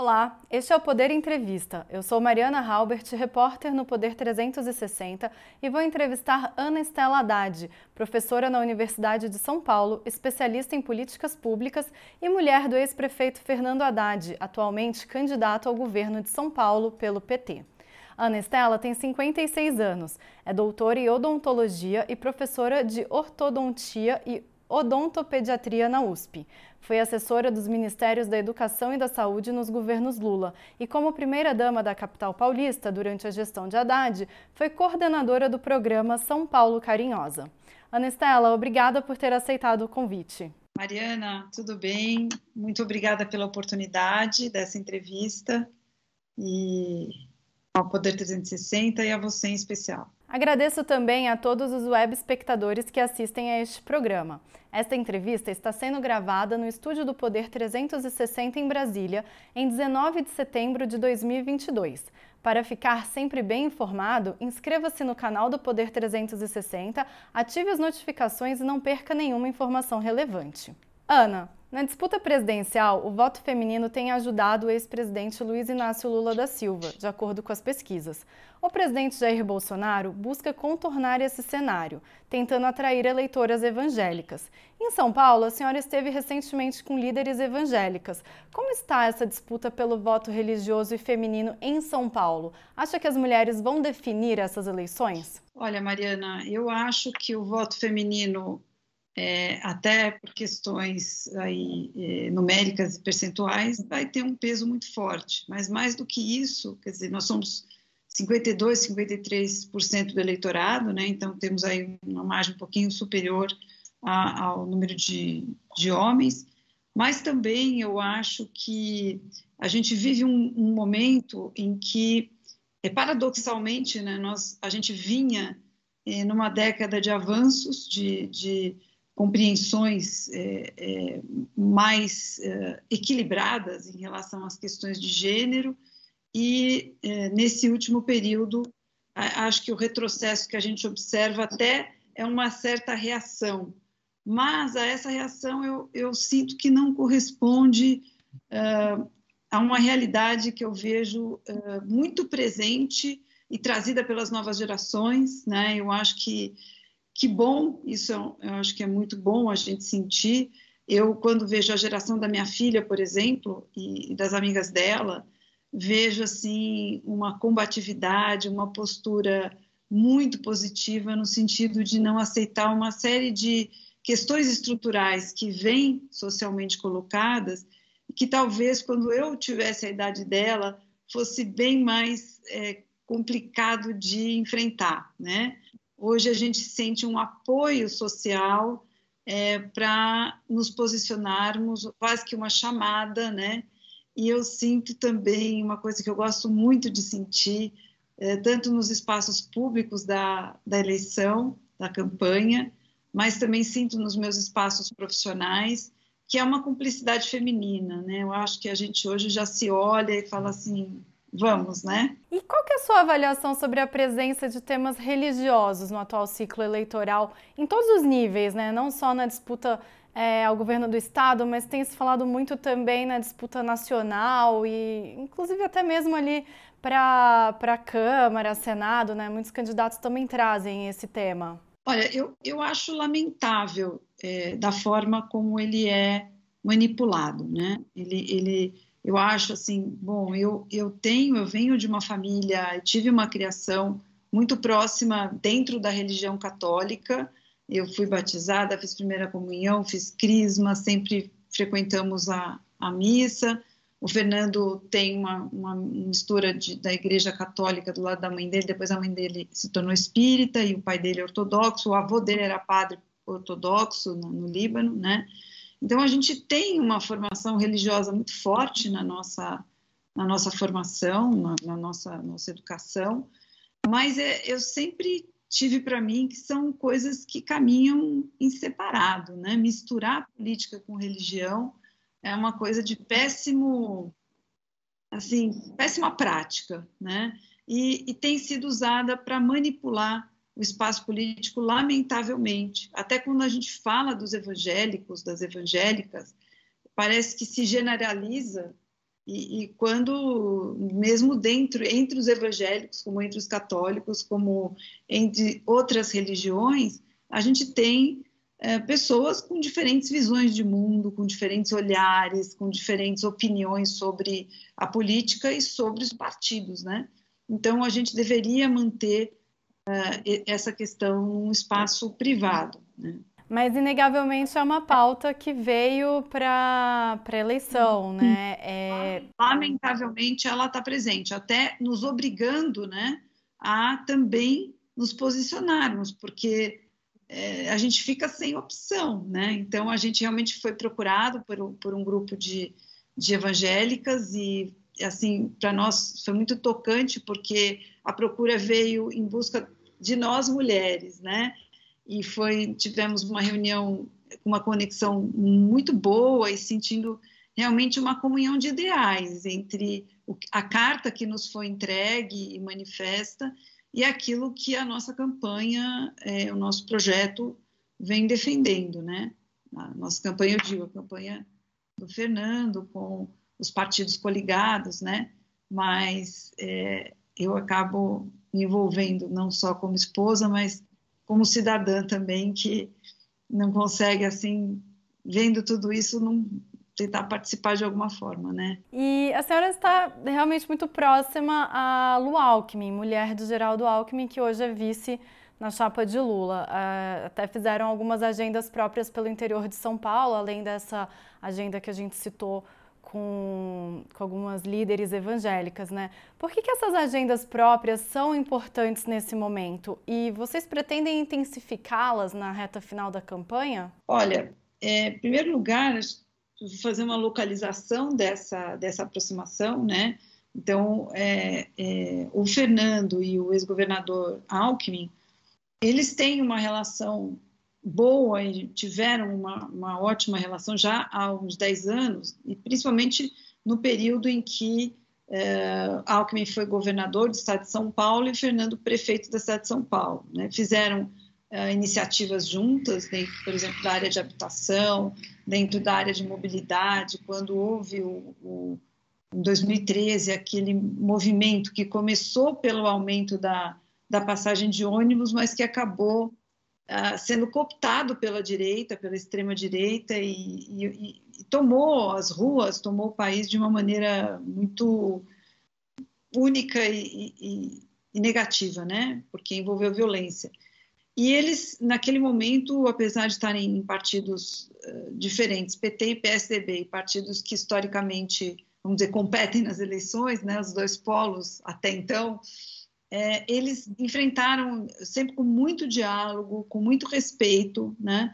Olá, este é o Poder Entrevista. Eu sou Mariana Halbert, repórter no Poder 360 e vou entrevistar Ana Estela Haddad, professora na Universidade de São Paulo, especialista em políticas públicas e mulher do ex-prefeito Fernando Haddad, atualmente candidato ao governo de São Paulo pelo PT. Ana Estela tem 56 anos, é doutora em odontologia e professora de ortodontia e odontopediatria na USP. Foi assessora dos Ministérios da Educação e da Saúde nos governos Lula e, como primeira-dama da capital paulista durante a gestão de Haddad, foi coordenadora do programa São Paulo Carinhosa. Ana Estela, obrigada por ter aceitado o convite. Mariana, tudo bem? Muito obrigada pela oportunidade dessa entrevista e ao Poder 360 e a você em especial. Agradeço também a todos os web espectadores que assistem a este programa. Esta entrevista está sendo gravada no estúdio do Poder 360 em Brasília, em 19 de setembro de 2022. Para ficar sempre bem informado, inscreva-se no canal do Poder 360, ative as notificações e não perca nenhuma informação relevante. Ana, na disputa presidencial, o voto feminino tem ajudado o ex-presidente Luiz Inácio Lula da Silva, de acordo com as pesquisas. O presidente Jair Bolsonaro busca contornar esse cenário, tentando atrair eleitoras evangélicas. Em São Paulo, a senhora esteve recentemente com líderes evangélicas. Como está essa disputa pelo voto religioso e feminino em São Paulo? Acha que as mulheres vão definir essas eleições? Olha, Mariana, eu acho que o voto feminino é, até por questões aí, é, numéricas e percentuais, vai ter um peso muito forte. Mas mais do que isso, quer dizer, nós somos 52, 53% do eleitorado, né? então temos aí uma margem um pouquinho superior a, ao número de, de homens, mas também eu acho que a gente vive um, um momento em que, é, paradoxalmente, né, nós, a gente vinha é, numa década de avanços, de, de compreensões é, é, mais é, equilibradas em relação às questões de gênero, e é, nesse último período, acho que o retrocesso que a gente observa até é uma certa reação, mas a essa reação eu, eu sinto que não corresponde uh, a uma realidade que eu vejo uh, muito presente e trazida pelas novas gerações, né? Eu acho que que bom, isso eu acho que é muito bom a gente sentir. Eu, quando vejo a geração da minha filha, por exemplo, e das amigas dela, vejo assim uma combatividade, uma postura muito positiva no sentido de não aceitar uma série de questões estruturais que vêm socialmente colocadas e que talvez quando eu tivesse a idade dela fosse bem mais é, complicado de enfrentar, né? Hoje a gente sente um apoio social é, para nos posicionarmos, quase que uma chamada, né? E eu sinto também uma coisa que eu gosto muito de sentir, é, tanto nos espaços públicos da, da eleição, da campanha, mas também sinto nos meus espaços profissionais, que é uma cumplicidade feminina, né? Eu acho que a gente hoje já se olha e fala assim, vamos, né? E qual que é a sua avaliação sobre a presença de temas religiosos no atual ciclo eleitoral, em todos os níveis, né? Não só na disputa é, ao governo do estado, mas tem se falado muito também na disputa nacional e, inclusive, até mesmo ali para a Câmara, Senado, né? Muitos candidatos também trazem esse tema. Olha, eu, eu acho lamentável é, da forma como ele é manipulado, né? Ele, ele eu acho assim, bom, eu, eu tenho, eu venho de uma família, tive uma criação muito próxima dentro da religião católica. Eu fui batizada, fiz primeira comunhão, fiz crisma, sempre frequentamos a, a missa. O Fernando tem uma, uma mistura de, da igreja católica do lado da mãe dele, depois a mãe dele se tornou espírita e o pai dele é ortodoxo, o avô dele era padre ortodoxo no, no Líbano, né? Então, a gente tem uma formação religiosa muito forte na nossa, na nossa formação, na, na nossa, nossa educação, mas é, eu sempre tive para mim que são coisas que caminham em separado, né? Misturar política com religião é uma coisa de péssimo, assim, péssima prática, né? E, e tem sido usada para manipular o espaço político, lamentavelmente. Até quando a gente fala dos evangélicos, das evangélicas, parece que se generaliza E, e, quando, mesmo dentro, entre os evangélicos, como entre os católicos, como entre outras religiões, a gente tem é, pessoas com diferentes visões de mundo, com diferentes olhares, com diferentes opiniões sobre a política e sobre os partidos, né? Então, a gente deveria manter uh, essa questão num espaço privado, né? Mas, inegavelmente, é uma pauta que veio para a eleição, né? É... Lamentavelmente, ela está presente, até nos obrigando né, a também nos posicionarmos, porque é, a gente fica sem opção, né? Então, a gente realmente foi procurado por, por um grupo de, de evangélicas e, assim, para nós foi muito tocante, porque a procura veio em busca de nós mulheres, né? e foi tivemos uma reunião com uma conexão muito boa e sentindo realmente uma comunhão de ideais entre a carta que nos foi entregue e manifesta e aquilo que a nossa campanha, é, o nosso projeto vem defendendo, né? A nossa campanha, eu digo, a campanha do Fernando com os partidos coligados, né? Mas é, eu acabo me envolvendo não só como esposa, mas como cidadã também que não consegue assim vendo tudo isso não tentar participar de alguma forma, né? E a senhora está realmente muito próxima a Lu Alckmin, mulher de Geraldo Alckmin, que hoje é vice na chapa de Lula. Uh, até fizeram algumas agendas próprias pelo interior de São Paulo, além dessa agenda que a gente citou com, com, algumas líderes evangélicas, né? Por que, que essas agendas próprias são importantes nesse momento? E vocês pretendem intensificá-las na reta final da campanha? Olha, é, em primeiro lugar, fazer uma localização dessa, dessa aproximação, né? Então, é, é, o Fernando e o ex-governador Alckmin, eles têm uma relação boa e tiveram uma, uma ótima relação já há uns 10 anos, e principalmente no período em que é, Alckmin foi governador do estado de São Paulo e Fernando prefeito da cidade de São Paulo. Né? Fizeram é, iniciativas juntas, dentro, por exemplo, da área de habitação, dentro da área de mobilidade, quando houve o, o em 2013 aquele movimento que começou pelo aumento da, da passagem de ônibus, mas que acabou uh, sendo cooptado pela direita, pela extrema direita e, e, e, tomou as ruas, tomou o país de uma maneira muito única e, e negativa, né? Porque envolveu violência. E eles, naquele momento, apesar de estarem em partidos uh, diferentes, PT e PSDB, partidos que historicamente, vamos dizer, competem nas eleições, né, os dois polos até então, é, eles enfrentaram sempre com muito diálogo, com muito respeito, né?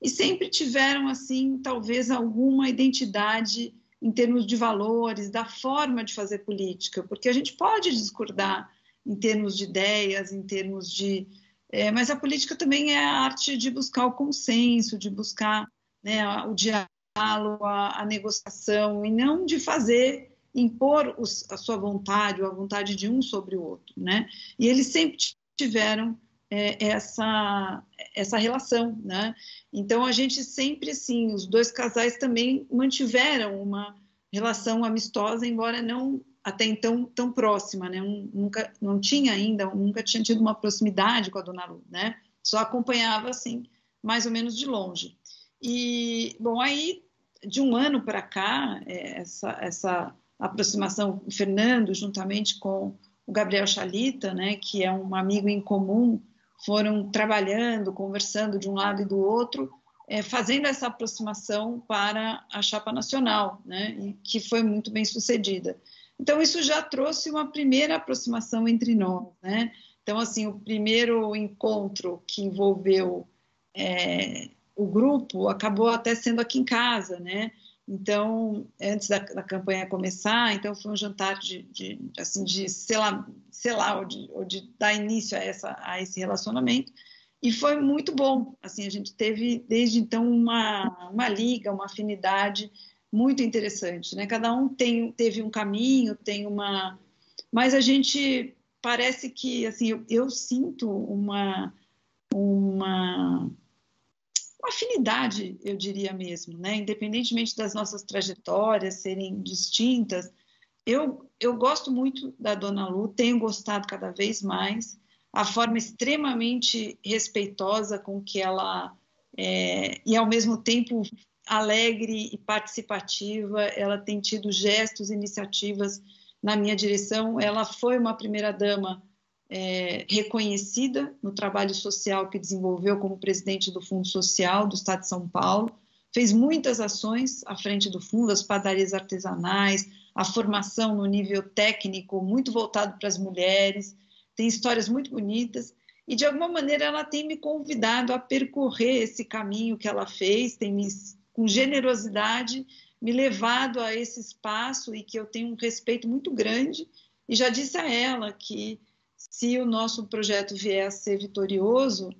E sempre tiveram, assim, talvez alguma identidade em termos de valores, da forma de fazer política, porque a gente pode discordar em termos de ideias, em termos de. É, mas a política também é a arte de buscar o consenso, de buscar né, o diálogo, a, a negociação, e não de fazer impor os, a sua vontade ou a vontade de um sobre o outro, né? E eles sempre tiveram é, essa essa relação, né? Então a gente sempre assim, os dois casais também mantiveram uma relação amistosa, embora não até então tão próxima, né? Um, nunca não tinha ainda, nunca tinha tido uma proximidade com a Dona Lu, né? Só acompanhava assim, mais ou menos de longe. E bom, aí de um ano para cá, é, essa essa aproximação, o Fernando, juntamente com o Gabriel Chalita, né, que é um amigo em comum, foram trabalhando, conversando de um lado e do outro, é, fazendo essa aproximação para a chapa nacional, né, e que foi muito bem sucedida. Então, isso já trouxe uma primeira aproximação entre nós. Né? Então, assim, o primeiro encontro que envolveu é, o grupo acabou até sendo aqui em casa, né? Então, antes da, da, campanha começar, então foi um jantar de, de assim, de sei lá, ou, de, ou de dar início a, essa, a esse relacionamento. E foi muito bom. Assim, a gente teve desde então uma, uma liga, uma afinidade muito interessante, né? Cada um tem, teve um caminho, tem uma, mas a gente parece que assim eu, eu sinto uma uma uma afinidade, eu diria mesmo, né? Independentemente das nossas trajetórias serem distintas, eu, eu gosto muito da Dona Lu, tenho gostado cada vez mais, a forma extremamente respeitosa com que ela é, e ao mesmo tempo alegre e participativa, ela tem tido gestos, iniciativas na minha direção. Ela foi uma primeira dama é, reconhecida no trabalho social que desenvolveu como presidente do Fundo Social do Estado de São Paulo, fez muitas ações à frente do fundo, as padarias artesanais, a formação no nível técnico muito voltado para as mulheres, tem histórias muito bonitas. E de alguma maneira ela tem me convidado a percorrer esse caminho que ela fez, tem me com generosidade me levado a esse espaço e que eu tenho um respeito muito grande. E já disse a ela que se o nosso projeto vier a ser vitorioso,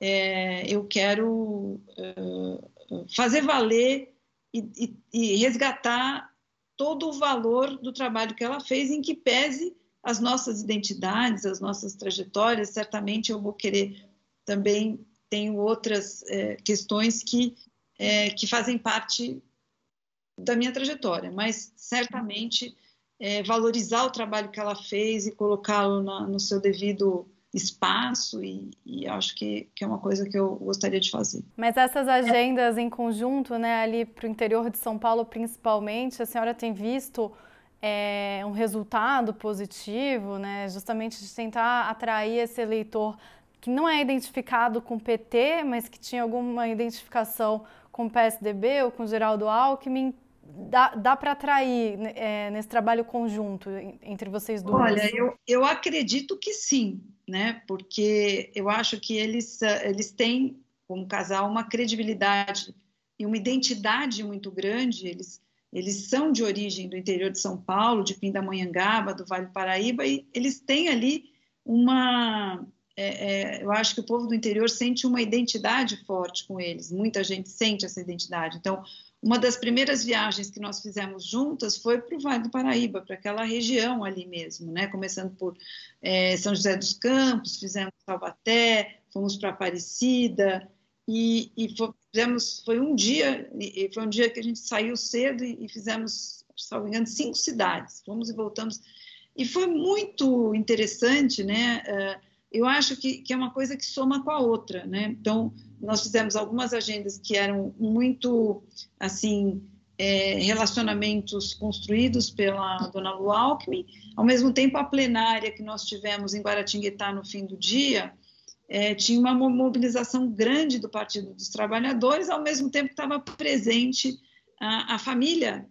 é, eu quero uh, fazer valer e, e, e, resgatar todo o valor do trabalho que ela fez, em que pese as nossas identidades, as nossas trajetórias. Certamente eu vou querer também tenho outras é, questões que é, que fazem parte da minha trajetória, mas certamente é, valorizar o trabalho que ela fez e colocá-lo no seu devido espaço e, e acho que, que, é uma coisa que eu gostaria de fazer. Mas essas agendas em conjunto, né, ali para o interior de São Paulo principalmente, a senhora tem visto é, um resultado positivo, né, justamente de tentar atrair esse eleitor que não é identificado com o PT, mas que tinha alguma identificação com o PSDB ou com Geraldo Alckmin, dá, dá para atrair né, é, nesse trabalho conjunto entre vocês dois? Olha, eu, eu acredito que sim, né? Porque eu acho que eles, eles têm, como casal, uma credibilidade e uma identidade muito grande. Eles, eles são de origem do interior de São Paulo, de Pindamonhangaba, do Vale do Paraíba, e eles têm ali uma é, é, eu acho que o povo do interior sente uma identidade forte com eles, muita gente sente essa identidade. Então, uma das primeiras viagens que nós fizemos juntas foi para o Vale do Paraíba, para aquela região ali mesmo, né? Começando por é, São José dos Campos, fizemos Taubaté, fomos para Aparecida e, e fizemos, foi um dia, foi um dia que a gente saiu cedo e, e fizemos, me engano, cinco cidades, fomos e voltamos e foi muito interessante, né? Uh, eu acho que, que, é uma coisa que soma com a outra, né? Então, nós fizemos algumas agendas que eram muito, assim, é, relacionamentos construídos pela dona Lu Alckmin, ao mesmo tempo a plenária que nós tivemos em Guaratinguetá no fim do dia, é, tinha uma mobilização grande do Partido dos Trabalhadores, ao mesmo tempo que estava presente a, a família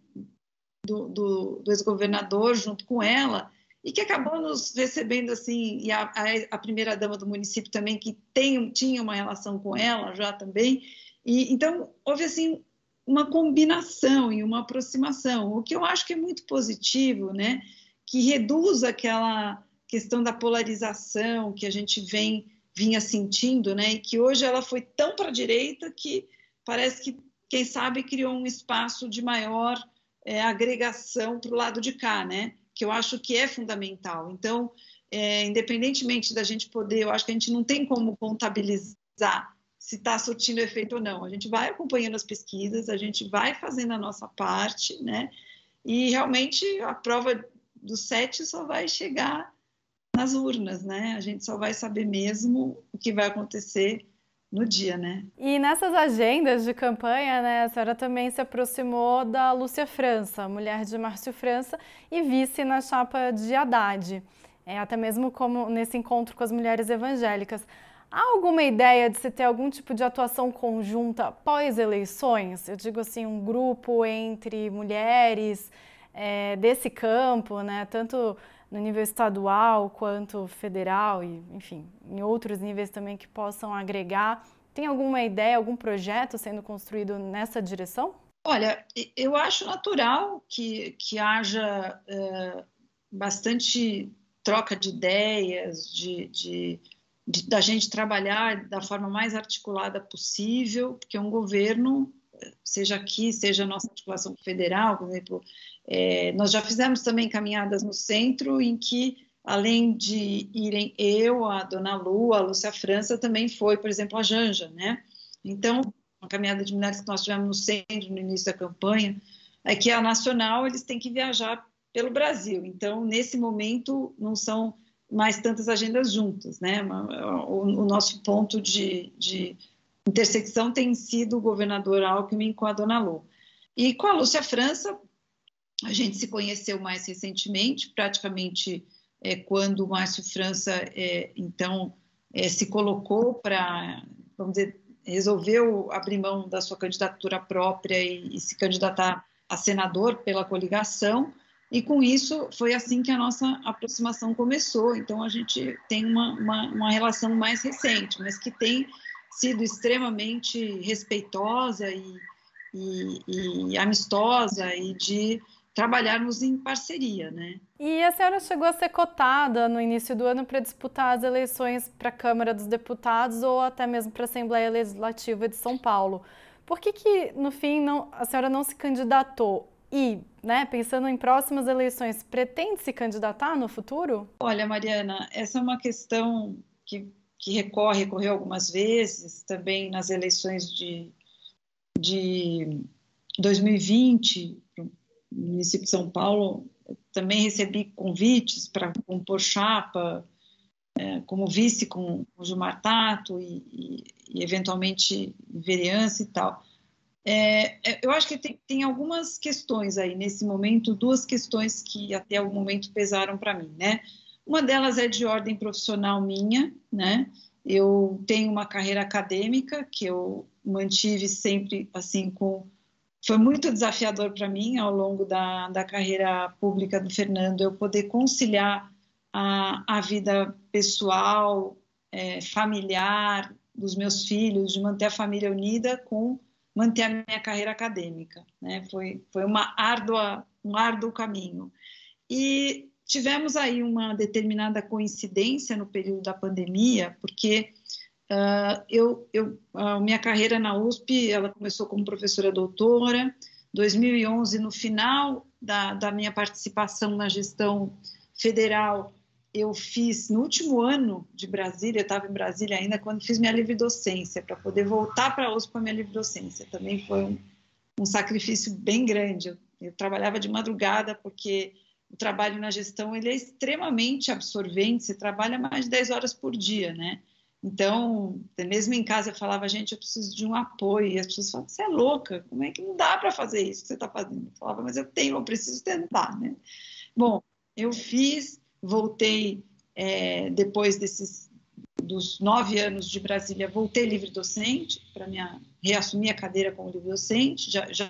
do, do, do ex-governador junto com ela, e que acabou nos recebendo assim, e a, a primeira dama do município também, que tem, tinha uma relação com ela já também, e então houve assim uma combinação e uma aproximação, o que eu acho que é muito positivo, né, que reduz aquela questão da polarização que a gente vem vinha sentindo, né, e que hoje ela foi tão para a direita que parece que quem sabe criou um espaço de maior é, agregação para o lado de cá, né? Que eu acho que é fundamental. Então, é, independentemente da gente poder, eu acho que a gente não tem como contabilizar se está surtindo efeito ou não. A gente vai acompanhando as pesquisas, a gente vai fazendo a nossa parte, né? E realmente a prova do sete só vai chegar nas urnas, né? A gente só vai saber mesmo o que vai acontecer no dia, né? E nessas agendas de campanha, né, a senhora também se aproximou da Lúcia França, mulher de Márcio França e vice na chapa de Haddad, é, até mesmo como nesse encontro com as mulheres evangélicas. Há alguma ideia de se ter algum tipo de atuação conjunta pós-eleições? Eu digo assim, um grupo entre mulheres é, desse campo, né, tanto no nível estadual quanto federal e, enfim, em outros níveis também que possam agregar. Tem alguma ideia, algum projeto sendo construído nessa direção? Olha, eu acho natural que, que haja é, bastante troca de ideias, de, de, de, da gente trabalhar da forma mais articulada possível, porque um governo, seja aqui, seja a nossa articulação federal, por exemplo, é, nós já fizemos também caminhadas no centro em que, além de irem eu, a Dona Lu, a Lúcia França, também foi, por exemplo, a Janja, né? Então, uma caminhada de mulheres que nós tivemos no centro no início da campanha, é que a nacional eles têm que viajar pelo Brasil. Então, nesse momento, não são mais tantas agendas juntas, né? O, nosso ponto de, de, intersecção tem sido o governador Alckmin com a Dona Lu. E com a Lúcia França, a gente se conheceu mais recentemente, praticamente é, quando o Márcio França, é, então, é, se colocou para, vamos dizer, resolveu abrir mão da sua candidatura própria e, e, se candidatar a senador pela coligação, e com isso foi assim que a nossa aproximação começou. Então a gente tem uma, uma, uma relação mais recente, mas que tem sido extremamente respeitosa e, e, e amistosa e de trabalharmos em parceria, né? E a senhora chegou a ser cotada no início do ano para disputar as eleições para a Câmara dos Deputados ou até mesmo para a Assembleia Legislativa de São Paulo. Por que, que no fim não, a senhora não se candidatou? E, né, pensando em próximas eleições, pretende se candidatar no futuro? Olha, Mariana, essa é uma questão que, que recorre, recorreu algumas vezes, também nas eleições de, de 2020, no município de São Paulo, também recebi convites para compor chapa, é, como vice com o Gilmar Tato e, e, e eventualmente vereança e tal. É, é, eu acho que tem, tem, algumas questões aí nesse momento, duas questões que até o momento pesaram para mim, né? Uma delas é de ordem profissional minha, né? Eu tenho uma carreira acadêmica que eu mantive sempre assim com foi muito desafiador para mim ao longo da, da carreira pública do Fernando eu poder conciliar a, a vida pessoal, é, familiar dos meus filhos, de manter a família unida com manter a minha carreira acadêmica. Né? Foi, foi uma árdua, um árduo caminho. E tivemos aí uma determinada coincidência no período da pandemia, porque Uh, eu, eu, a minha carreira na USP, ela começou como professora doutora. 2011, no final da, da minha participação na gestão federal, eu fiz no último ano de Brasília, eu estava em Brasília ainda quando fiz minha livre docência para poder voltar para a USP com a minha livre docência. Também foi um, um sacrifício bem grande. Eu, eu, trabalhava de madrugada porque o trabalho na gestão ele é extremamente absorvente. Você trabalha mais de 10 horas por dia, né? Então, mesmo em casa, eu falava, gente, eu preciso de um apoio. E as pessoas falavam, você é louca, como é que não dá para fazer isso que você está fazendo? Eu falava, mas eu tenho, eu preciso tentar, né? Bom, eu fiz, voltei é, depois desses dos nove anos de Brasília, voltei livre docente para minha reassumir a cadeira como livre docente. Já, já,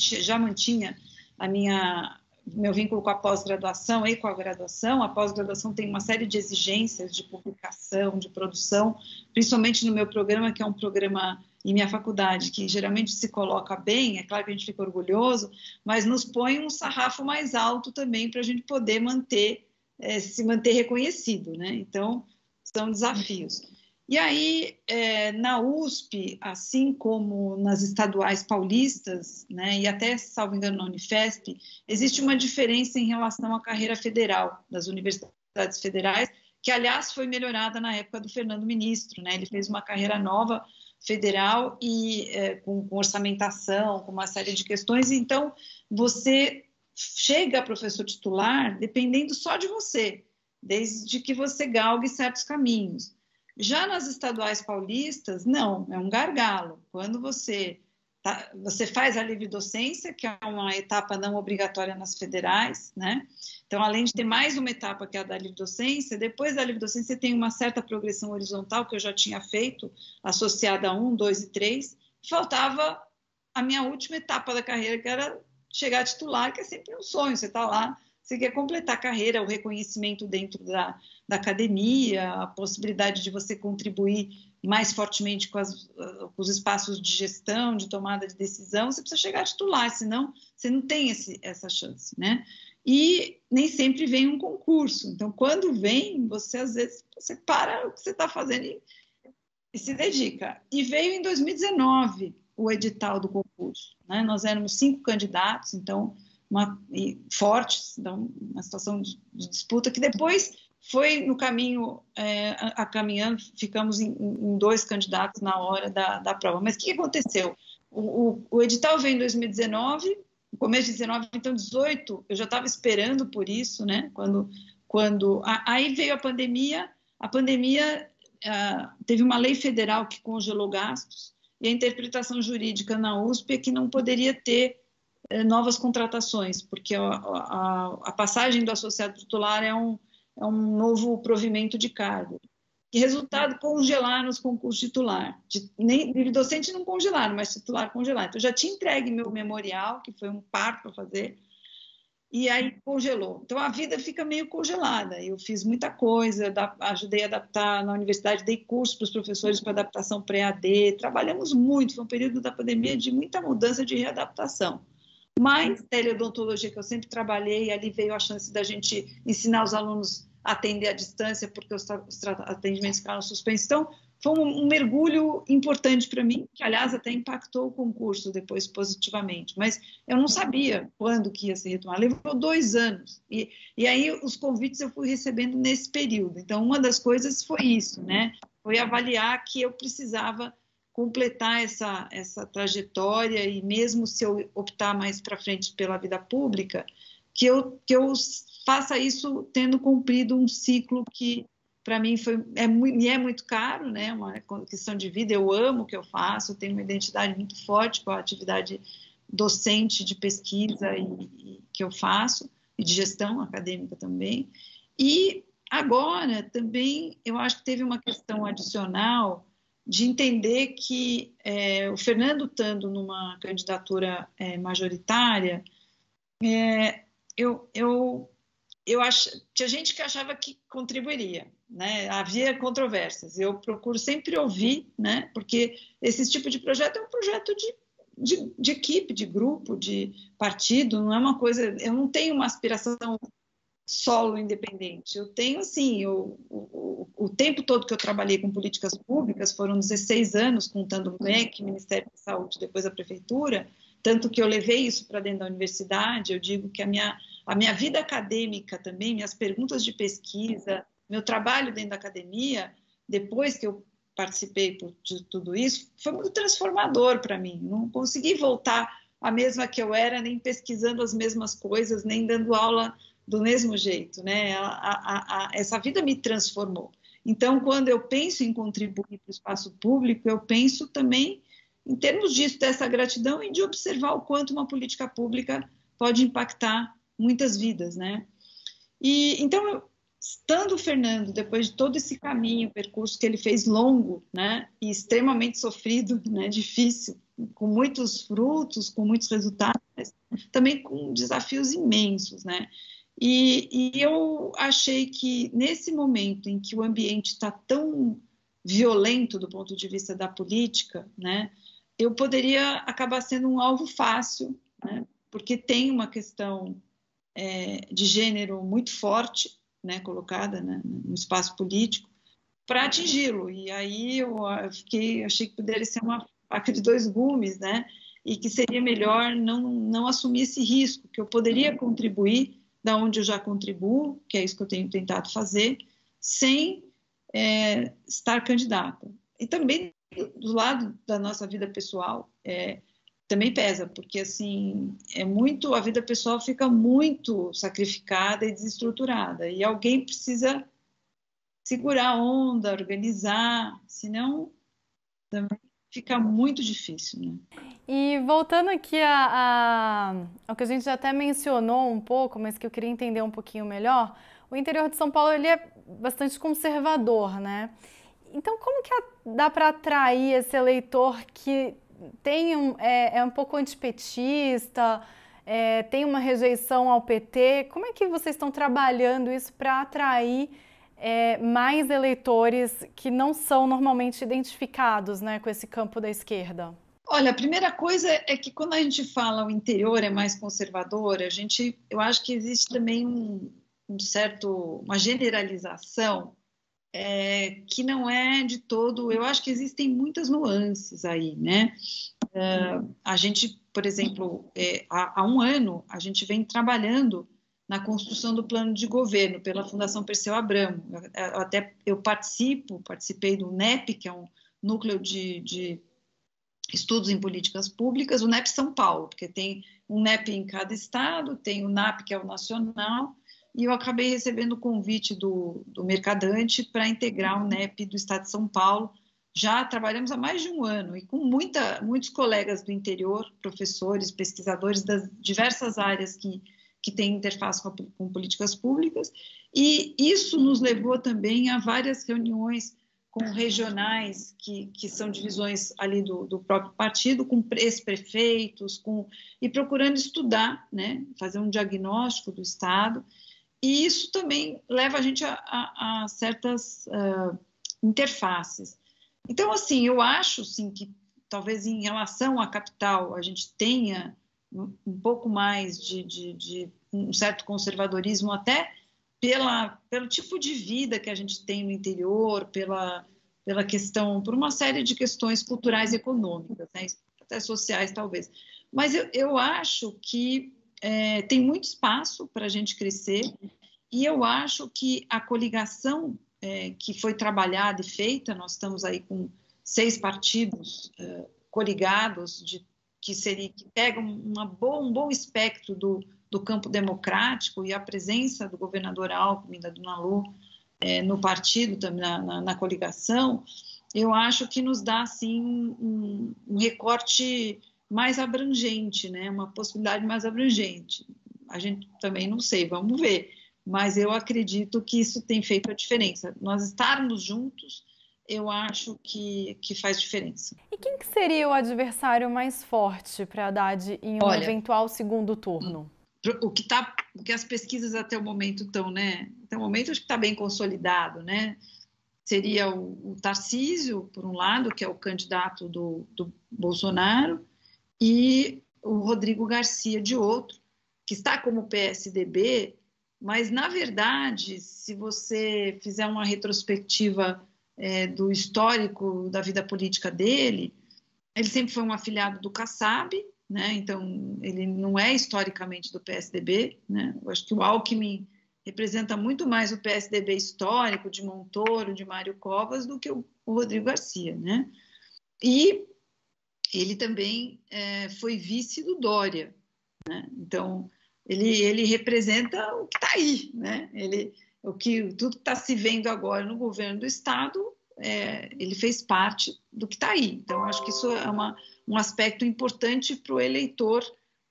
já mantinha a minha meu vínculo com a pós-graduação e com a graduação. A pós-graduação tem uma série de exigências de publicação, de produção, principalmente no meu programa, que é um programa em minha faculdade, que geralmente se coloca bem, é claro que a gente fica orgulhoso, mas nos põe um sarrafo mais alto também para a gente poder manter, é, se manter reconhecido, né? Então, são desafios. E aí, é, na USP, assim como nas estaduais paulistas, né, e até, salvo engano, na Unifesp, existe uma diferença em relação à carreira federal das universidades federais, que, aliás, foi melhorada na época do Fernando Ministro. Né? Ele fez uma carreira nova federal e é, com, com orçamentação, com uma série de questões. Então, você chega a professor titular dependendo só de você, desde que você galgue certos caminhos. Já nas estaduais paulistas, não, é um gargalo. Quando você tá, você faz a livre docência, que é uma etapa não obrigatória nas federais, né? Então, além de ter mais uma etapa que é a da livre docência, depois da livre docência tem uma certa progressão horizontal que eu já tinha feito, associada a um, dois e três. Faltava a minha última etapa da carreira, que era chegar a titular, que é sempre um sonho. Você está lá você quer completar a carreira, o reconhecimento dentro da, da academia, a possibilidade de você contribuir mais fortemente com, as, com, os espaços de gestão, de tomada de decisão, você precisa chegar a titular, senão você não tem esse, essa chance, né? E nem sempre vem um concurso. Então, quando vem, você às vezes você para o que você está fazendo e, e, se dedica. E veio em 2019 o edital do concurso. Né? Nós éramos cinco candidatos, então uma, fortes, então, uma situação de, de, disputa que depois foi no caminho, é, a, a, caminhando, ficamos em, em, dois candidatos na hora da, da prova. Mas o que aconteceu? O, o, o edital veio em 2019, no começo de 19, então 18, eu já estava esperando por isso, né? Quando, quando a, aí veio a pandemia, a pandemia uh, teve uma lei federal que congelou gastos e a interpretação jurídica na USP é que não poderia ter uh, novas contratações, porque a, a, a passagem do associado titular é um é um novo provimento de cargo. E resultado, congelaram os concursos titular. De, nem, livre docente não congelaram, mas titular congelaram. Então, eu já tinha entregue meu memorial, que foi um parto para fazer, e aí congelou. Então, a vida fica meio congelada. Eu fiz muita coisa, da, ajudei a adaptar na universidade, dei curso para os professores para adaptação pré-AD, trabalhamos muito, foi um período da pandemia de muita mudança de readaptação. Mas teleodontologia, que eu sempre trabalhei, ali veio a chance da gente ensinar os alunos a atender à distância, porque os, atendimentos ficaram suspensos. Então, foi um, um mergulho importante para mim, que, aliás, até impactou o concurso depois positivamente. Mas eu não sabia quando que ia se retomar. Levou dois anos. E, e aí, os convites eu fui recebendo nesse período. Então, uma das coisas foi isso, né? Foi avaliar que eu precisava completar essa, essa trajetória e mesmo se eu optar mais para frente pela vida pública, que eu, que eu faça isso tendo cumprido um ciclo que para mim foi é me é muito caro, né? Uma questão de vida. Eu amo o que eu faço, tenho uma identidade muito forte com a atividade docente de pesquisa e, e que eu faço e de gestão acadêmica também. E agora também eu acho que teve uma questão adicional de entender que é, o Fernando estando numa candidatura é, majoritária, é, eu, eu, eu ach, tinha gente que achava que contribuiria, né? havia controvérsias. Eu procuro sempre ouvir, né? porque esse tipo de projeto é um projeto de, de, de equipe, de grupo, de partido, não é uma coisa. Eu não tenho uma aspiração solo independente. Eu tenho, assim, o, o, o, tempo todo que eu trabalhei com políticas públicas, foram 16 anos, contando o MEC, Ministério da Saúde, depois a Prefeitura, tanto que eu levei isso para dentro da universidade, eu digo que a minha, a minha vida acadêmica também, minhas perguntas de pesquisa, meu trabalho dentro da academia, depois que eu participei de tudo isso, foi muito transformador para mim. Não consegui voltar a mesma que eu era, nem pesquisando as mesmas coisas, nem dando aula do mesmo jeito, né? A, a, a, essa vida me transformou. Então, quando eu penso em contribuir para o espaço público, eu penso também em termos disso, dessa gratidão e de observar o quanto uma política pública pode impactar muitas vidas, né? E então, estando o Fernando, depois de todo esse caminho, percurso que ele fez longo, né, e extremamente sofrido, né, difícil, com muitos frutos, com muitos resultados, também com desafios imensos, né? E, e eu achei que nesse momento em que o ambiente está tão violento do ponto de vista da política, né, eu poderia acabar sendo um alvo fácil, né, porque tem uma questão é, de gênero muito forte, né, colocada né, no espaço político, para atingi-lo. E aí eu fiquei, achei que poderia ser uma faca de dois gumes, né, e que seria melhor não, não assumir esse risco, que eu poderia contribuir da onde eu já contribuo, que é isso que eu tenho tentado fazer, sem é, estar candidata. E também do lado da nossa vida pessoal é, também pesa, porque assim é muito a vida pessoal fica muito sacrificada e desestruturada e alguém precisa segurar a onda, organizar, senão também fica muito difícil, né? E voltando aqui a, a, ao que a gente já até mencionou um pouco, mas que eu queria entender um pouquinho melhor, o interior de São Paulo ele é bastante conservador, né? Então, como que dá para atrair esse eleitor que tem um, é, é um pouco antipetista, é, tem uma rejeição ao PT? Como é que vocês estão trabalhando isso para atrair é, mais eleitores que não são normalmente identificados né, com esse campo da esquerda? Olha, a primeira coisa é que quando a gente fala o interior é mais conservador, a gente, eu acho que existe também um, um certo, uma generalização é, que não é de todo. Eu acho que existem muitas nuances aí, né? É, a gente, por exemplo, é, há, há, um ano a gente vem trabalhando na construção do plano de governo pela Fundação Perseu Abramo. Eu, até eu participo, participei do NEP, que é um núcleo de, de estudos em políticas públicas, o NEP São Paulo, porque tem um NEP em cada estado, tem o NAP, que é o nacional, e eu acabei recebendo o convite do, do Mercadante para integrar o NEP do estado de São Paulo. Já trabalhamos há mais de um ano e com muita, muitos colegas do interior, professores, pesquisadores das diversas áreas que que tem interface com, com, políticas públicas, e isso nos levou também a várias reuniões com regionais, que, que são divisões ali do, do próprio partido, com ex-prefeitos, com, e procurando estudar, né, fazer um diagnóstico do Estado, e isso também leva a gente a, a, a certas uh, interfaces. Então, assim, eu acho, sim, que talvez em relação à capital a gente tenha um pouco mais de, de, de, um certo conservadorismo, até pela, pelo tipo de vida que a gente tem no interior, pela, pela questão, por uma série de questões culturais e econômicas, né? até sociais talvez. Mas eu, eu acho que é, tem muito espaço para a gente crescer e eu acho que a coligação é, que foi trabalhada e feita, nós estamos aí com seis partidos é, coligados de que seria que pega uma boa, um bom espectro do, do campo democrático e a presença do governador Alckmin, da Dona Lu, é, no partido, também na, na, na, coligação, eu acho que nos dá assim um, um, recorte mais abrangente, né? Uma possibilidade mais abrangente. A gente também não sei, vamos ver. Mas eu acredito que isso tem feito a diferença. Nós estarmos juntos eu acho que, que faz diferença. E quem que seria o adversário mais forte para Haddad em um Olha, eventual segundo turno? O que tá, o que as pesquisas até o momento estão, né? Até o momento acho que está bem consolidado, né? Seria o, o Tarcísio, por um lado, que é o candidato do, do Bolsonaro, e o Rodrigo Garcia, de outro, que está como PSDB, mas, na verdade, se você fizer uma retrospectiva é, do histórico da vida política dele, ele sempre foi um afiliado do Kassab, né? então ele não é historicamente do PSDB. Né? Eu acho que o Alckmin representa muito mais o PSDB histórico de Montoro, de Mário Covas, do que o, Rodrigo Garcia. Né? E ele também é, foi vice do Dória. Né? Então, ele, ele representa o que está aí. Né? Ele, o que tudo está se vendo agora no governo do estado, é, ele fez parte do que está aí. Então, acho que isso é uma, um aspecto importante para o eleitor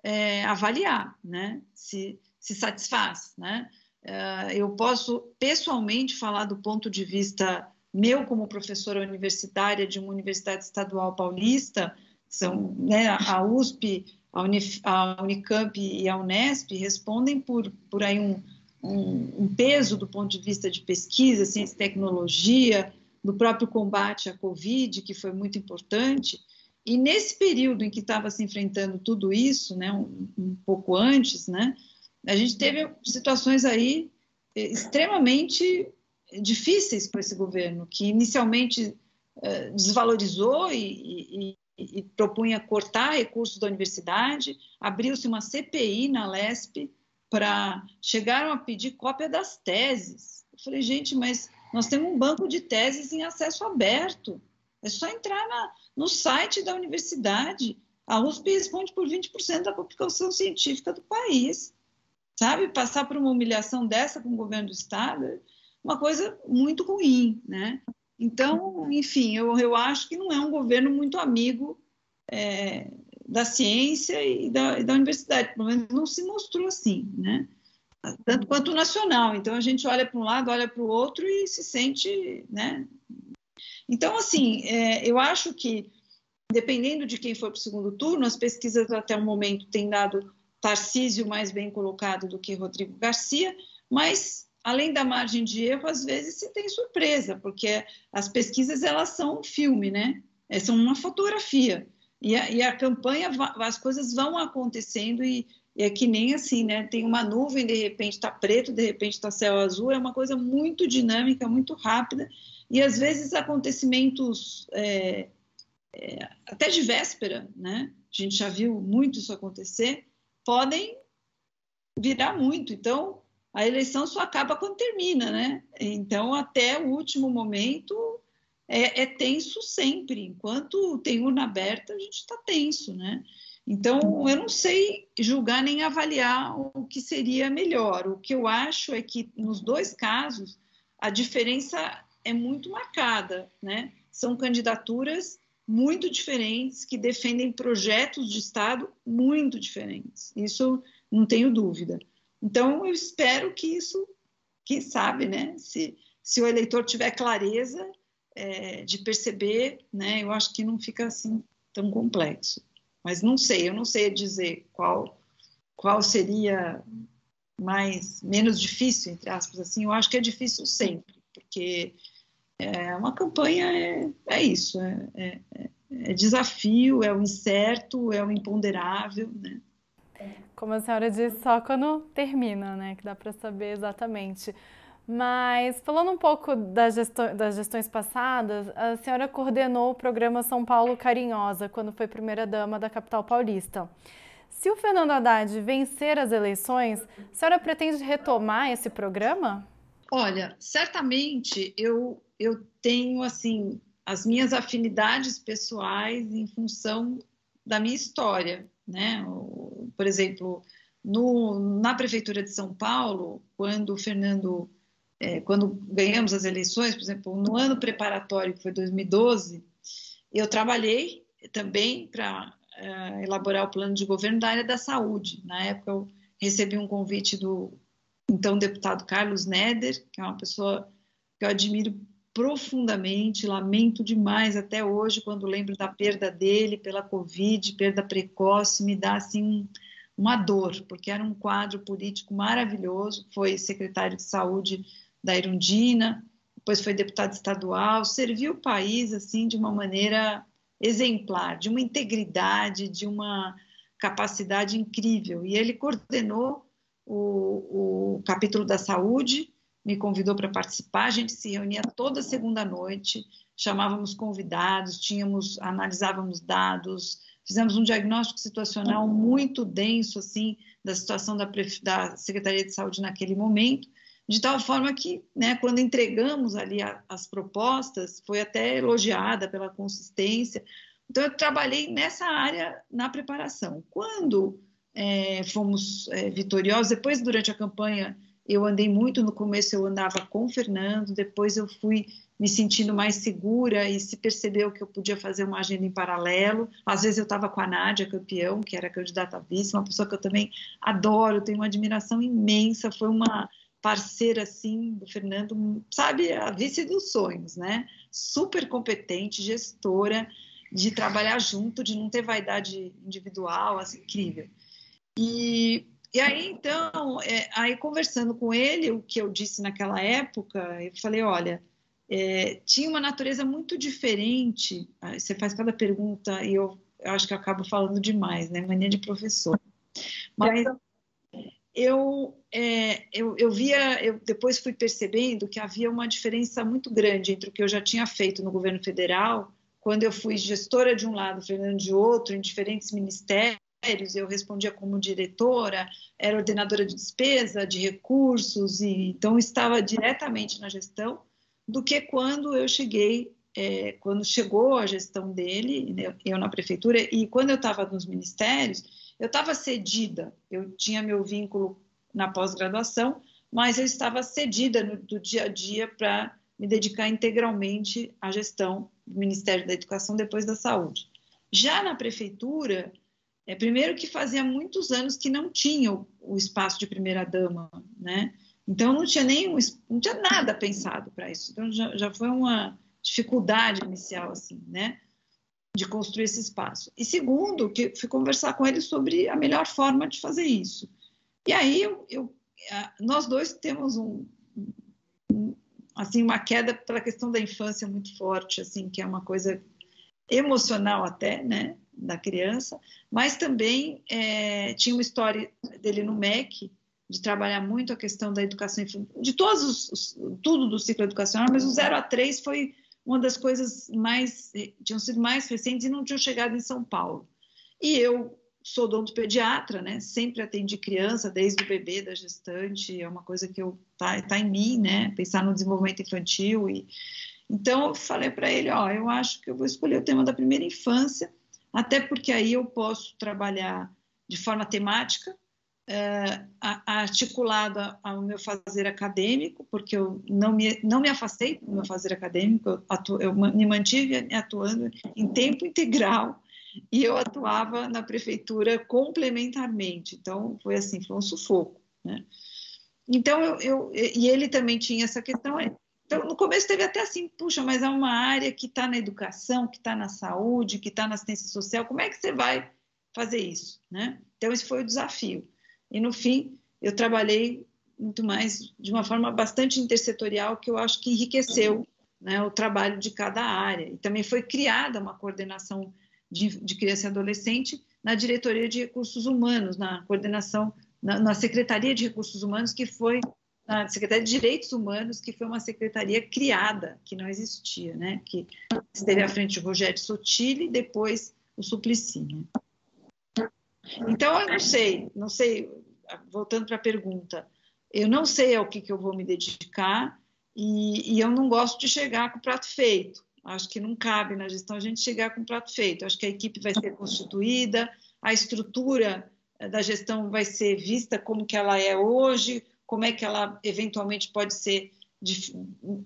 é, avaliar, né? Se, se satisfaz, né? É, eu posso pessoalmente falar do ponto de vista meu como professora universitária de uma universidade estadual paulista, são né, a USP, a, Unif, a Unicamp e a Unesp respondem por, por aí um, um, um peso do ponto de vista de pesquisa, ciência e tecnologia, do próprio combate à Covid, que foi muito importante. E nesse período em que estava se enfrentando tudo isso, né, um, um, pouco antes, né, a gente teve situações aí eh, extremamente difíceis com esse governo, que inicialmente eh, desvalorizou e, e, e propunha cortar recursos da universidade, abriu-se uma CPI na LESP para chegaram a pedir cópia das teses. Eu falei, gente, mas nós temos um banco de teses em acesso aberto. É só entrar na, no site da universidade. A USP responde por 20% da publicação científica do país. Sabe? Passar por uma humilhação dessa com o governo do Estado é uma coisa muito ruim, né? Então, enfim, eu, eu acho que não é um governo muito amigo é, da ciência e da, e da universidade, pelo menos não se mostrou assim, né? Tanto quanto nacional. Então a gente olha para um lado, olha para o outro e se sente, né? Então, assim, é, eu acho que, dependendo de quem for para o segundo turno, as pesquisas até o momento têm dado Tarcísio mais bem colocado do que Rodrigo Garcia, mas além da margem de erro, às vezes se tem surpresa, porque as pesquisas elas são um filme, né? É, são uma fotografia. E a, e a campanha, as coisas vão acontecendo e, e é que nem assim, né? Tem uma nuvem, de repente está preto, de repente está céu azul, é uma coisa muito dinâmica, muito rápida, e às vezes acontecimentos é, é, até de véspera, né? A gente já viu muito isso acontecer, podem virar muito. Então, a eleição só acaba quando termina, né? Então, até o último momento é, é tenso sempre. Enquanto tem urna aberta, a gente está tenso, né? Então, eu não sei julgar nem avaliar o que seria melhor. O que eu acho é que, nos dois casos, a diferença é muito marcada, né? São candidaturas muito diferentes que defendem projetos de Estado muito diferentes. Isso não tenho dúvida. Então, eu espero que isso, quem sabe, né? Se, se o eleitor tiver clareza é, de perceber, né? Eu acho que não fica assim tão complexo. Mas não sei, eu não sei dizer qual qual seria mais menos difícil entre aspas assim. Eu acho que é difícil sempre, porque é, uma campanha é, é isso, é, é, é, desafio, é o incerto, é o imponderável, né? Como a senhora disse, só quando termina, né, que dá para saber exatamente. Mas falando um pouco das, gestões, das gestões passadas, a senhora coordenou o programa São Paulo Carinhosa quando foi primeira-dama da capital paulista. Se o Fernando Haddad vencer as eleições, a senhora pretende retomar esse programa? Olha, certamente eu, eu tenho assim as minhas afinidades pessoais em função da minha história, né? Por exemplo, no, na prefeitura de São Paulo, quando o Fernando é, quando ganhamos as eleições, por exemplo, no ano preparatório, que foi 2012, eu trabalhei também para é, elaborar o plano de governo da área da saúde. Na época, eu recebi um convite do então deputado Carlos Neder, que é uma pessoa que eu admiro profundamente, lamento demais até hoje quando lembro da perda dele pela Covid, perda precoce, me dá assim uma dor, porque era um quadro político maravilhoso, foi secretário de saúde da Irundina, depois foi deputado estadual, serviu o país assim de uma maneira exemplar, de uma integridade, de uma capacidade incrível. E ele coordenou o, o capítulo da saúde, me convidou para participar. A gente se reunia toda segunda noite, chamávamos convidados, tínhamos, analisávamos dados, fizemos um diagnóstico situacional muito denso assim da situação da, da Secretaria de Saúde naquele momento de tal forma que, né, quando entregamos ali a, as propostas, foi até elogiada pela consistência. Então, eu trabalhei nessa área na preparação. Quando é, fomos é, vitoriosos, depois, durante a campanha, eu andei muito, no começo eu andava com o Fernando, depois eu fui me sentindo mais segura e se percebeu que eu podia fazer uma agenda em paralelo. Às vezes eu estava com a Nádia Campeão, que era candidata a vice, uma pessoa que eu também adoro, tenho uma admiração imensa, foi uma parceira assim do Fernando, sabe, a vice dos sonhos, né? Super competente, gestora, de trabalhar junto, de não ter vaidade individual, assim, incrível. E, e aí, então, é, aí conversando com ele, o que eu disse naquela época, eu falei, olha, é, tinha uma natureza muito diferente. Você faz cada pergunta e eu, eu acho que eu acabo falando demais, né? Mania de professor. Mas eu, é, eu, eu via, eu depois fui percebendo que havia uma diferença muito grande entre o que eu já tinha feito no governo federal, quando eu fui gestora de um lado, Fernando de outro, em diferentes ministérios, eu respondia como diretora, era ordenadora de despesa, de recursos, e então estava diretamente na gestão, do que quando eu cheguei, é, quando chegou a gestão dele, né, eu na prefeitura, e quando eu estava nos ministérios, eu estava cedida, eu tinha meu vínculo na pós-graduação, mas eu estava cedida no, do dia a dia para me dedicar integralmente à gestão do Ministério da Educação depois da Saúde. Já na prefeitura, é, primeiro que fazia muitos anos que não tinha o, o espaço de primeira-dama, né? Então não tinha nem não tinha nada pensado para isso. Então já, já foi uma dificuldade inicial assim, né? De construir esse espaço. E segundo, que fui conversar com ele sobre a melhor forma de fazer isso. E aí eu, eu nós dois temos um, um, assim uma queda pela questão da infância muito forte, assim que é uma coisa emocional até, né, da criança, mas também é, tinha uma história dele no MEC de trabalhar muito a questão da educação de todos os, os, tudo do ciclo educacional, mas o 0 a 3 foi uma das coisas mais tinham sido mais recentes e não tinham chegado em São Paulo. E eu sou pediatra, né? Sempre atendi criança, desde o bebê, da gestante, é uma coisa que eu tá, tá em mim, né? Pensar no desenvolvimento infantil e então eu falei para ele, ó, eu acho que eu vou escolher o tema da primeira infância, até porque aí eu posso trabalhar de forma temática, é, articulada ao meu fazer acadêmico, porque eu não me, não me afastei do meu fazer acadêmico, eu, atu, eu me mantive atuando em tempo integral e eu atuava na prefeitura complementarmente. Então, foi assim, foi um sufoco, né? Então, eu, eu e ele também tinha essa questão. É, então, no começo teve até assim, puxa, mas é uma área que está na educação, que está na saúde, que está na assistência social, como é que você vai fazer isso, né? Então, esse foi o desafio. E, no fim, eu trabalhei muito mais de uma forma bastante intersetorial, que eu acho que enriqueceu né, o trabalho de cada área. E também foi criada uma coordenação de, de criança e adolescente na diretoria de recursos humanos, na coordenação, na, na Secretaria de Recursos Humanos, que foi na Secretaria de Direitos Humanos, que foi uma secretaria criada, que não existia, né? Que esteve à frente o Rogério Sotile e depois o Suplicy. Né? Então, eu não sei, não sei, voltando para a pergunta, eu não sei ao que, que eu vou me dedicar e, e eu não gosto de chegar com o prato feito. Acho que não cabe na gestão a gente chegar com o prato feito. Acho que a equipe vai ser constituída, a estrutura eh, da gestão vai ser vista como que ela é hoje, como é que ela eventualmente pode ser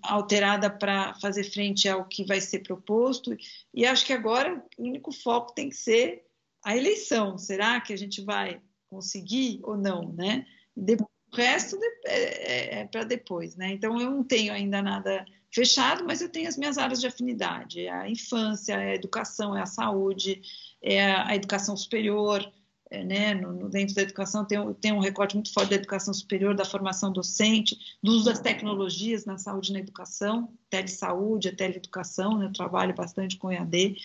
alterada para fazer frente ao que vai ser proposto. E acho que agora o único foco tem que ser a eleição. Será que a gente vai conseguir ou não, né? o resto é, é, é para depois, né? Então eu não tenho ainda nada fechado, mas eu tenho as minhas áreas de afinidade: é a infância, é a educação, é a saúde, é a educação superior. É, né, no, no, dentro da educação tem, tem um recorte muito forte da educação superior, da formação docente, do uso das tecnologias na saúde e na educação, telesaúde, a teleeducação, né, eu trabalho bastante com EAD.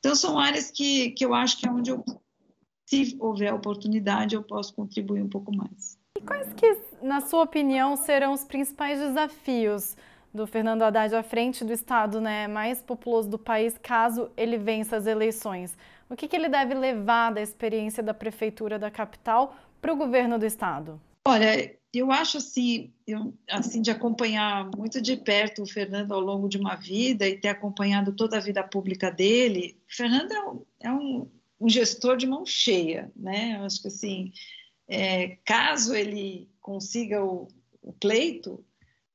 Então, são áreas que, que eu acho que é onde eu, se houver oportunidade, eu posso contribuir um pouco mais. E quais que, na sua opinião, serão os principais desafios do Fernando Haddad à frente do estado né, mais populoso do país, caso ele vença as eleições? O que, que ele deve levar da experiência da prefeitura da capital para o governo do estado? Olha, eu acho assim, eu, assim de acompanhar muito de perto o Fernando ao longo de uma vida e ter acompanhado toda a vida pública dele. O Fernando é um, é um, um gestor de mão cheia, né? Eu acho que assim, é, caso ele consiga o, o pleito,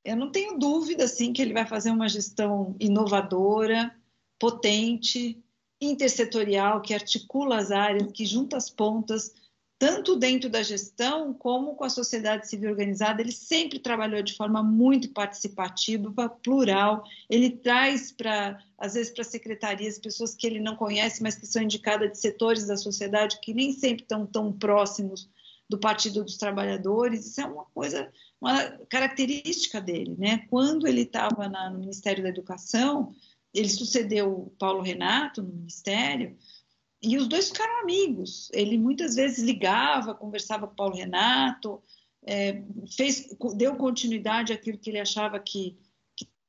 eu não tenho dúvida assim que ele vai fazer uma gestão inovadora, potente, intersetorial, que articula as áreas, que junta as pontas, tanto dentro da gestão como com a sociedade civil organizada. Ele sempre trabalhou de forma muito participativa, plural. Ele traz para, às vezes, para secretarias pessoas que ele não conhece, mas que são indicadas de setores da sociedade que nem sempre estão tão próximos do Partido dos Trabalhadores. Isso é uma coisa uma característica dele, né? Quando ele estava no Ministério da Educação, ele sucedeu o Paulo Renato no Ministério e os dois ficaram amigos. Ele muitas vezes ligava, conversava com Paulo Renato, é, fez, deu continuidade àquilo que ele achava que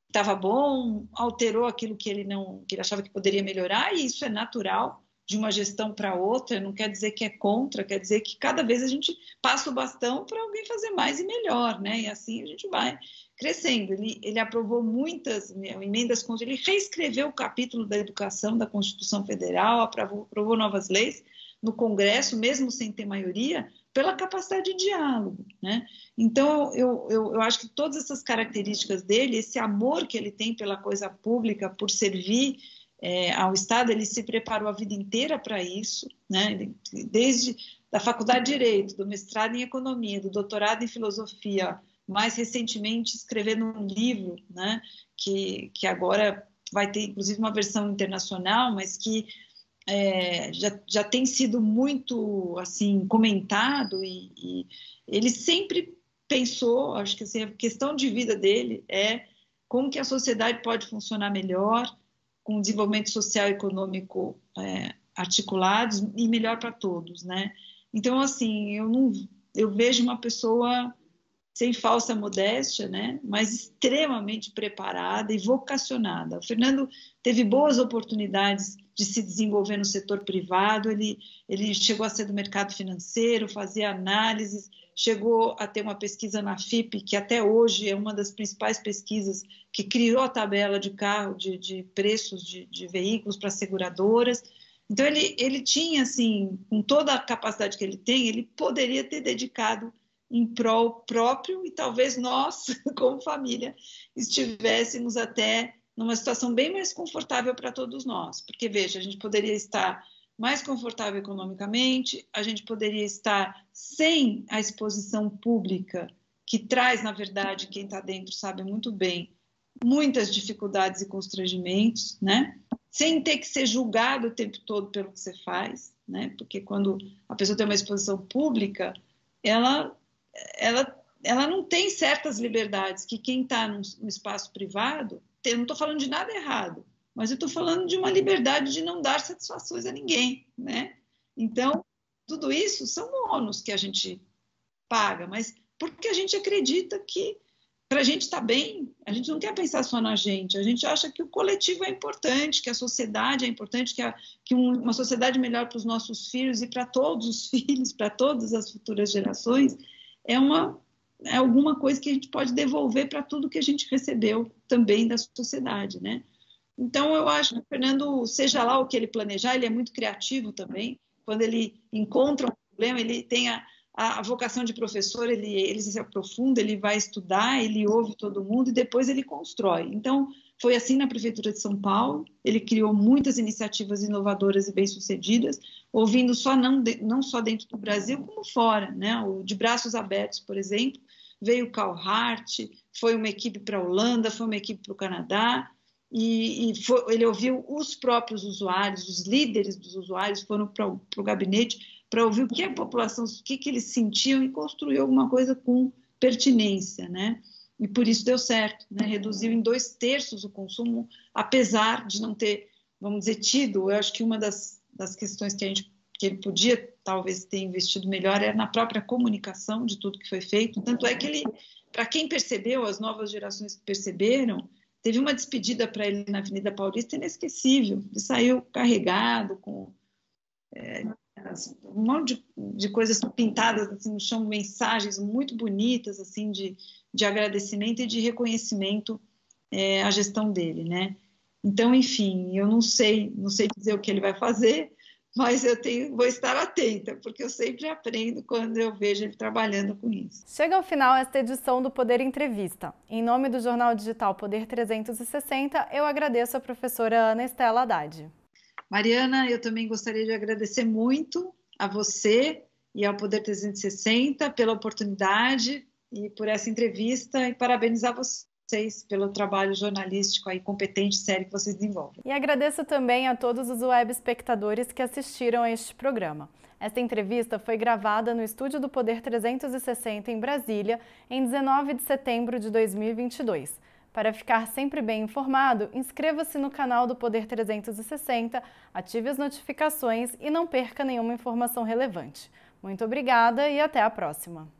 estava bom, alterou aquilo que ele não, que ele achava que poderia melhorar e isso é natural de uma gestão para outra, não quer dizer que é contra, quer dizer que cada vez a gente passa o bastão para alguém fazer mais e melhor, né? E assim a gente vai crescendo. Ele, ele aprovou muitas né, emendas ele reescreveu o capítulo da educação da Constituição Federal, aprovou, aprovou novas leis no Congresso, mesmo sem ter maioria, pela capacidade de diálogo, né? Então eu, eu, eu acho que todas essas características dele, esse amor que ele tem pela coisa pública, por servir é, ao Estado, ele se preparou a vida inteira para isso, né? Desde da faculdade de Direito, do mestrado em Economia, do doutorado em Filosofia, mais recentemente escrevendo um livro, né? Que, que agora vai ter inclusive uma versão internacional, mas que é, já, já tem sido muito assim comentado e, e ele sempre pensou, acho que assim, a questão de vida dele é como que a sociedade pode funcionar melhor, com desenvolvimento social e econômico é, articulados e melhor para todos, né? Então, assim, eu não, eu vejo uma pessoa sem falsa modéstia, né? mas extremamente preparada e vocacionada. O Fernando teve boas oportunidades de se desenvolver no setor privado, ele, ele chegou a ser do mercado financeiro, fazia análises, chegou a ter uma pesquisa na FIP, que até hoje é uma das principais pesquisas que criou a tabela de carro, de, de preços de, de veículos para seguradoras. Então, ele, ele tinha, assim, com toda a capacidade que ele tem, ele poderia ter dedicado em prol próprio e talvez nós, como família, estivéssemos até numa situação bem mais confortável para todos nós. Porque, veja, a gente poderia estar mais confortável economicamente, a gente poderia estar sem a exposição pública, que traz, na verdade, quem está dentro sabe muito bem, muitas dificuldades e constrangimentos, né? Sem ter que ser julgado o tempo todo pelo que você faz, né? Porque quando a pessoa tem uma exposição pública, ela ela, ela não tem certas liberdades que quem está no, espaço privado, não estou falando de nada errado, mas eu estou falando de uma liberdade de não dar satisfações a ninguém, né? Então, tudo isso são ônus que a gente paga, mas porque a gente acredita que para a gente estar tá bem, a gente não quer pensar só na gente, a gente acha que o coletivo é importante, que a sociedade é importante, que, a, que um, uma sociedade melhor para os nossos filhos e para todos os filhos, para todas as futuras gerações, é uma é alguma coisa que a gente pode devolver para tudo que a gente recebeu também da sociedade, né? Então eu acho que o Fernando, seja lá o que ele planejar, ele é muito criativo também. Quando ele encontra um problema, ele tem a, a, vocação de professor, ele, ele se aprofunda, ele vai estudar, ele ouve todo mundo e depois ele constrói. Então foi assim na Prefeitura de São Paulo, ele criou muitas iniciativas inovadoras e bem-sucedidas, ouvindo só não, não só dentro do Brasil, como fora, né? O de braços abertos, por exemplo, veio o Carl Hart, foi uma equipe para a Holanda, foi uma equipe para o Canadá, e, e foi, ele ouviu os próprios usuários, os líderes dos usuários foram para o gabinete para ouvir o que a população, o que, que eles sentiam e construiu alguma coisa com pertinência, né? e por isso deu certo, né? reduziu em dois terços o consumo, apesar de não ter, vamos dizer, tido. Eu acho que uma das, das questões que a gente que ele podia talvez ter investido melhor era na própria comunicação de tudo que foi feito. Tanto é que ele, para quem percebeu, as novas gerações que perceberam, teve uma despedida para ele na Avenida Paulista inesquecível. Ele saiu carregado com é, um monte de, de coisas pintadas assim, no chão, mensagens muito bonitas assim de, de agradecimento e de reconhecimento é, à gestão dele, né? Então, enfim, eu não sei, não sei dizer o que ele vai fazer, mas eu tenho, vou estar atenta, porque eu sempre aprendo quando eu vejo ele trabalhando com isso. Chega ao final esta edição do Poder Entrevista. Em nome do jornal digital Poder 360, eu agradeço a professora Ana Estela Haddad. Mariana, eu também gostaria de agradecer muito a você e ao Poder 360 pela oportunidade e por essa entrevista e parabenizar vocês pelo trabalho jornalístico aí competente sério que vocês desenvolvem. E agradeço também a todos os web espectadores que assistiram a este programa. Esta entrevista foi gravada no estúdio do Poder 360 em Brasília, em 19 de setembro de 2022. Para ficar sempre bem informado, inscreva-se no canal do Poder 360, ative as notificações e não perca nenhuma informação relevante. Muito obrigada e até a próxima!